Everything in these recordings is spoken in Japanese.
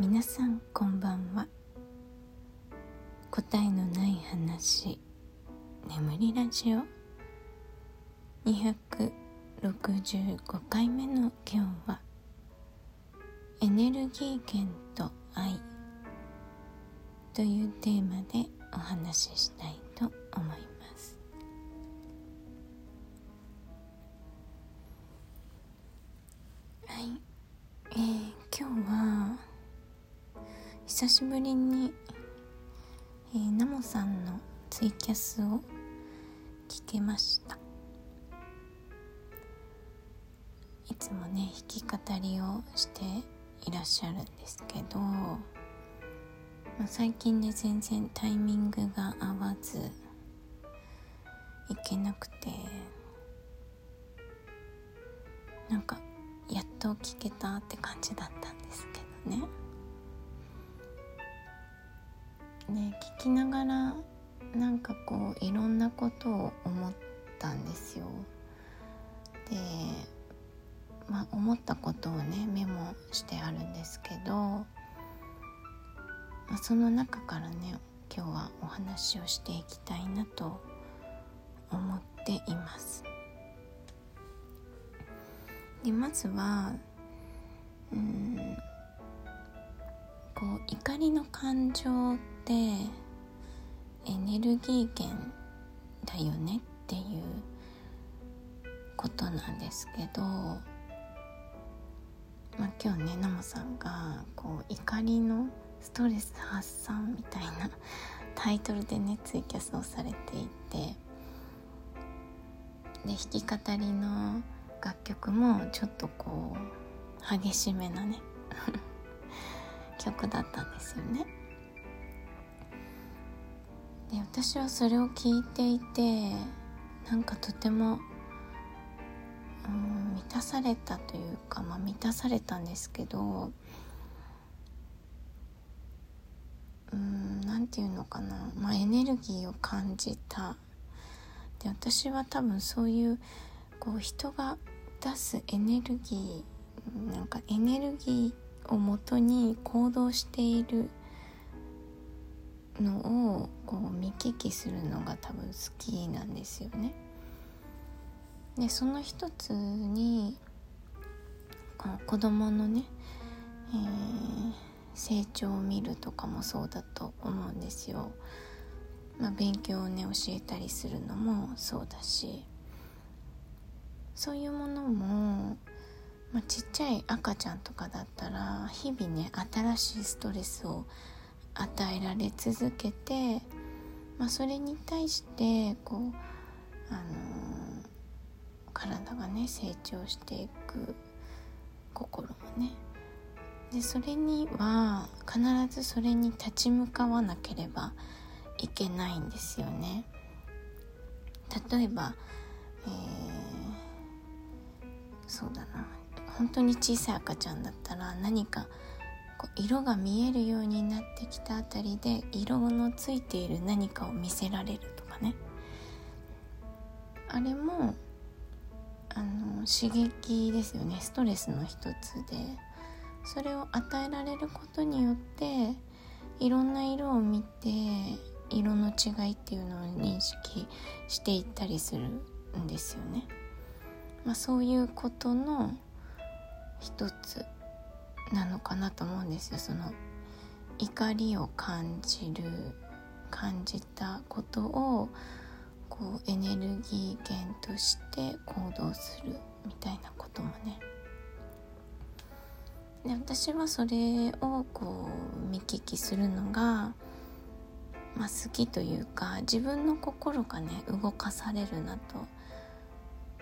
皆さんこんばんは。答えのない話。眠りラジオ。265回目の今日はエネルギー源と愛。というテーマでお話ししたいと思います。久しぶりに、えー、ナモさんのツイキャスを聞けましたいつもね弾き語りをしていらっしゃるんですけど、まあ、最近ね全然タイミングが合わずいけなくてなんかやっと聞けたって感じだったんですけどね。ね聞きながらなんかこういろんなことを思ったんですよ。で、まあ、思ったことをねメモしてあるんですけど、まあ、その中からね今日はお話をしていきたいなと思っています。でまずはうんこう怒りの感情ってエネルギー源だよねっていうことなんですけど、まあ、今日ねナモさんがこう怒りのストレス発散みたいなタイトルでねツイキャスをされていてで弾き語りの楽曲もちょっとこう激しめなね 曲だったんですよね。で私はそれを聞いていてなんかとてもうん満たされたというか、まあ、満たされたんですけどうんなんていうのかな、まあ、エネルギーを感じた。で私は多分そういうこう人が出すエネルギーなんかエネルギーをもとに行動しているのをこう見聞きするのが多分好きなんですよね。でその一つにこの子供のね、えー、成長を見るとかもそうだと思うんですよ。まあ、勉強をね教えたりするのもそうだしそういうものもまあ、ちっちゃい赤ちゃんとかだったら日々ね新しいストレスを与えられ続けて、まあ、それに対してこう、あのー、体がね成長していく心もねでそれには必ずそれに立ち向かわなければいけないんですよね。例えば、えー、そうだな本当に小さい赤ちゃんだったら何かこう色が見えるようになってきたあたりで色のついている何かを見せられるとかね。あれもあの刺激ですよね。ストレスの一つで。それを与えられることによっていろんな色を見て色の違いっていうのを認識していったりするんですよね。まあ、そういうことの一つ。なのかなと思うんですよ。その怒りを感じる感じたことをこうエネルギー源として行動するみたいなこともね。で私はそれをこう見聞きするのが、まあ、好きというか自分の心がね動かされるなと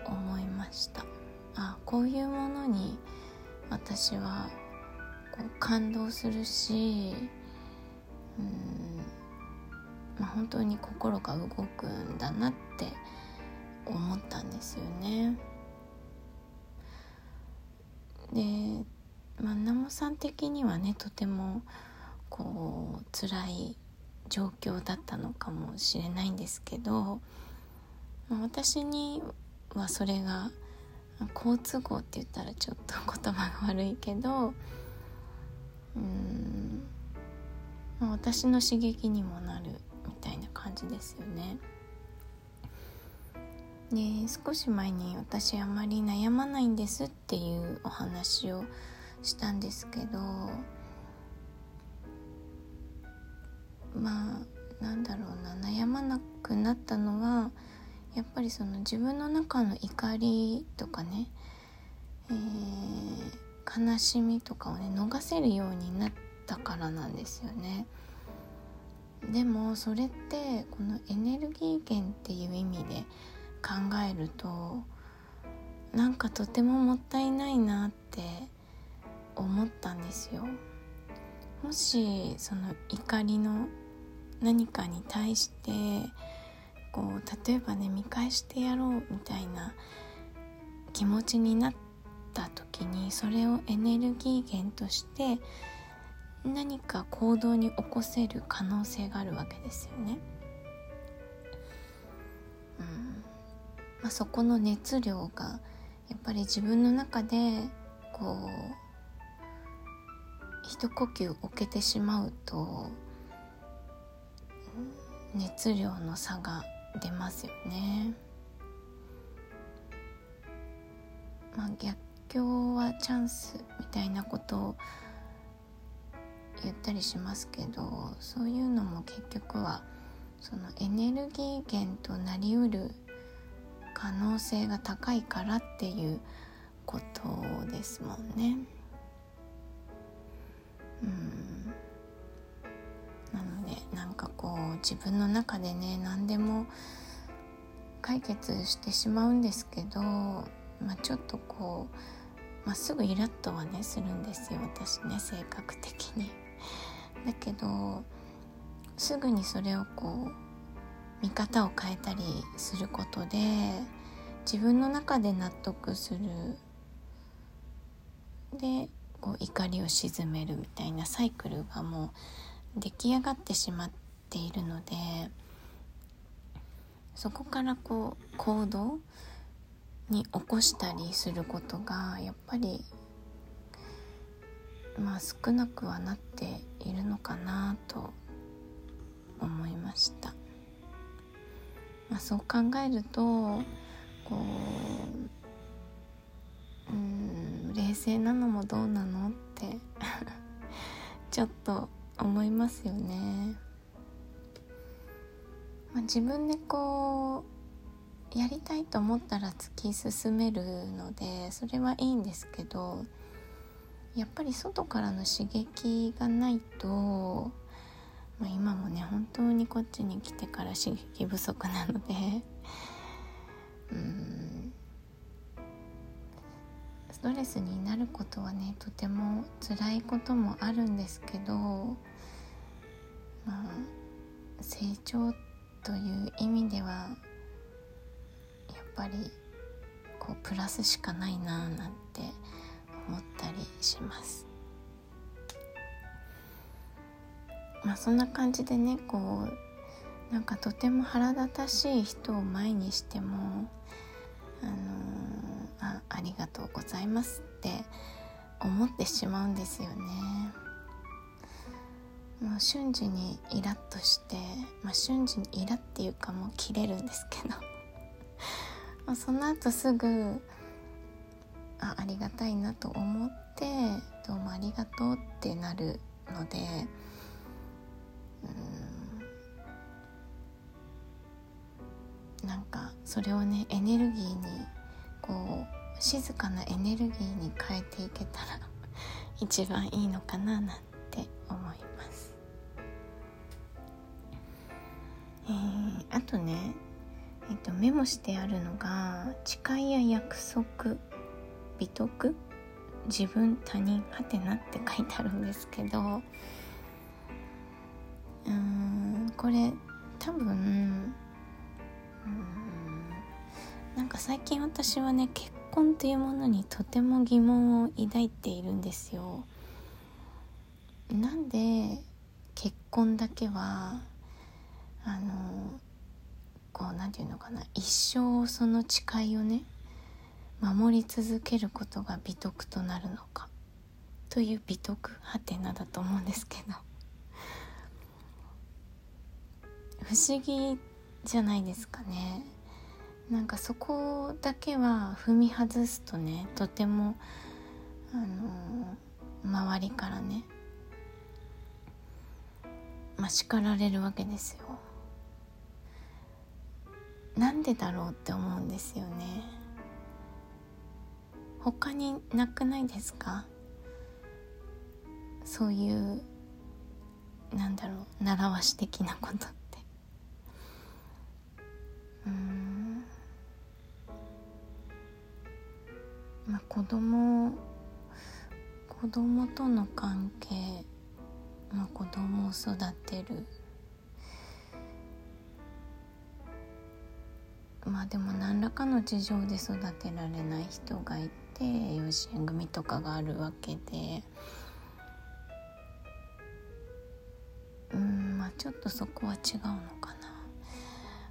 思いました。あこういうものに私はこう感動するしうん、まあ、本当に心が動くんだなって思ったんですよね。で、まあ、南モさん的にはねとてもこう辛い状況だったのかもしれないんですけど、まあ、私にはそれが好都合って言ったらちょっと言葉が悪いけどうん私の刺激にもなるみたいな感じですよね。で少し前に私あまり悩まないんですっていうお話をしたんですけどまあなんだろうな悩まなくなったのはやっぱりその自分の中の怒りとかね、えー、悲しみとかをね逃せるようになったからなんですよね。でもそれってこのエネルギー源っていう意味で考えるとなんかとてももったいないなって思ったんですよ。もしその怒りの何かに対してこう例えばね見返してやろうみたいな気持ちになった時にそれをエネルギー源として何か行動に起こせる可能性があるわけですよね。うんまあ、そこの熱量がやっぱり自分の中でこう一呼吸置けてしまうと熱量の差が出ますよね。まあ、逆境はチャンスみたいなことを言ったりしますけどそういうのも結局はそのエネルギー源となりうる可能性が高いからっていうことですもんね。うんなのでなんかこう自分の中でね何でも解決してしまうんですけど、まあ、ちょっとこうまあ、すぐイラッとはねするんですよ私ね性格的に。だけどすぐにそれをこう見方を変えたりすることで自分の中で納得するでこう怒りを鎮めるみたいなサイクルがもう出来上がってしまっているのでそこからこう行動に起こしたりすることがやっぱりまあ少なくはなっているのかなと思いました、まあ、そう考えるとこううん冷静なのもどうなのって ちょっと思いますよね、まあ、自分でこうやりたいと思ったら突き進めるのでそれはいいんですけどやっぱり外からの刺激がないと、まあ、今もね本当にこっちに来てから刺激不足なのでうんストレスになることはねとても辛いこともあるんですけどまあ成長という意味ではぱりこうプラスしかないななんて思ったりします。まあそんな感じでねこうなんかとても腹立たしい人を前にしてもあのー、あありがとうございますって思ってしまうんですよね。もう瞬時にイラッとして、まあ、瞬時にイラっていうかもう切れるんですけど。まあその後すぐあありがたいなと思ってどうもありがとうってなるのでうんなんかそれをねエネルギーにこう静かなエネルギーに変えていけたら 一番いいのかななんて思います。えー、あとね、えっと、メモしてあるのが「誓いや約束美徳？自分他人はてなって書いてあるんですけどうーんこれ多分うんなんか最近私はね結婚というものにとても疑問を抱いているんですよ。なんで結婚だけはあのこう何て言うのかな。一生その誓いをね守り続けることが美徳となるのか。という美徳はてなだと思うんですけど。不思議じゃないですかね。なんかそこだけは踏み外すとねとてもあの周りからねまあ、叱られるわけですよ。なんでだろうって思うんですよね。他になくないですか？そういうなんだろう習わし的なことって。うん。まあ子供子供との関係まあ子供を育てるまあでも何らかの事情で育てられない人がいて養子縁組とかがあるわけで。うんまあちょっとそこは違うのかな。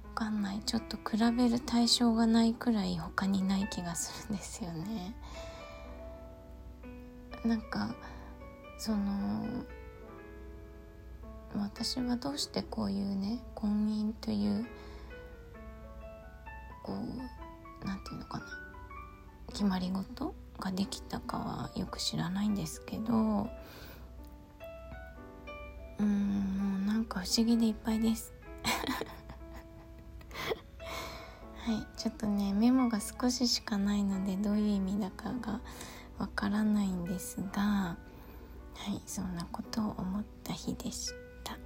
分かんない。ちょっと比べる対象がないくらい他にない気がするんですよね。なんかその私はどうしてこういうね婚姻というこうなんていうのかな。決まり事ができたかはよく知らないんですけどうんなんか不思議でいっぱいです。はいちょっとねメモが少ししかないのでどういう意味だかがわからないんですがはいそんなことを思った日でした、は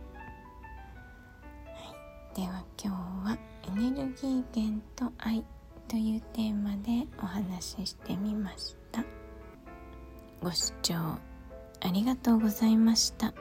い、では今日はエネルギー源と愛というテーマでお話ししてみましたご視聴ありがとうございました。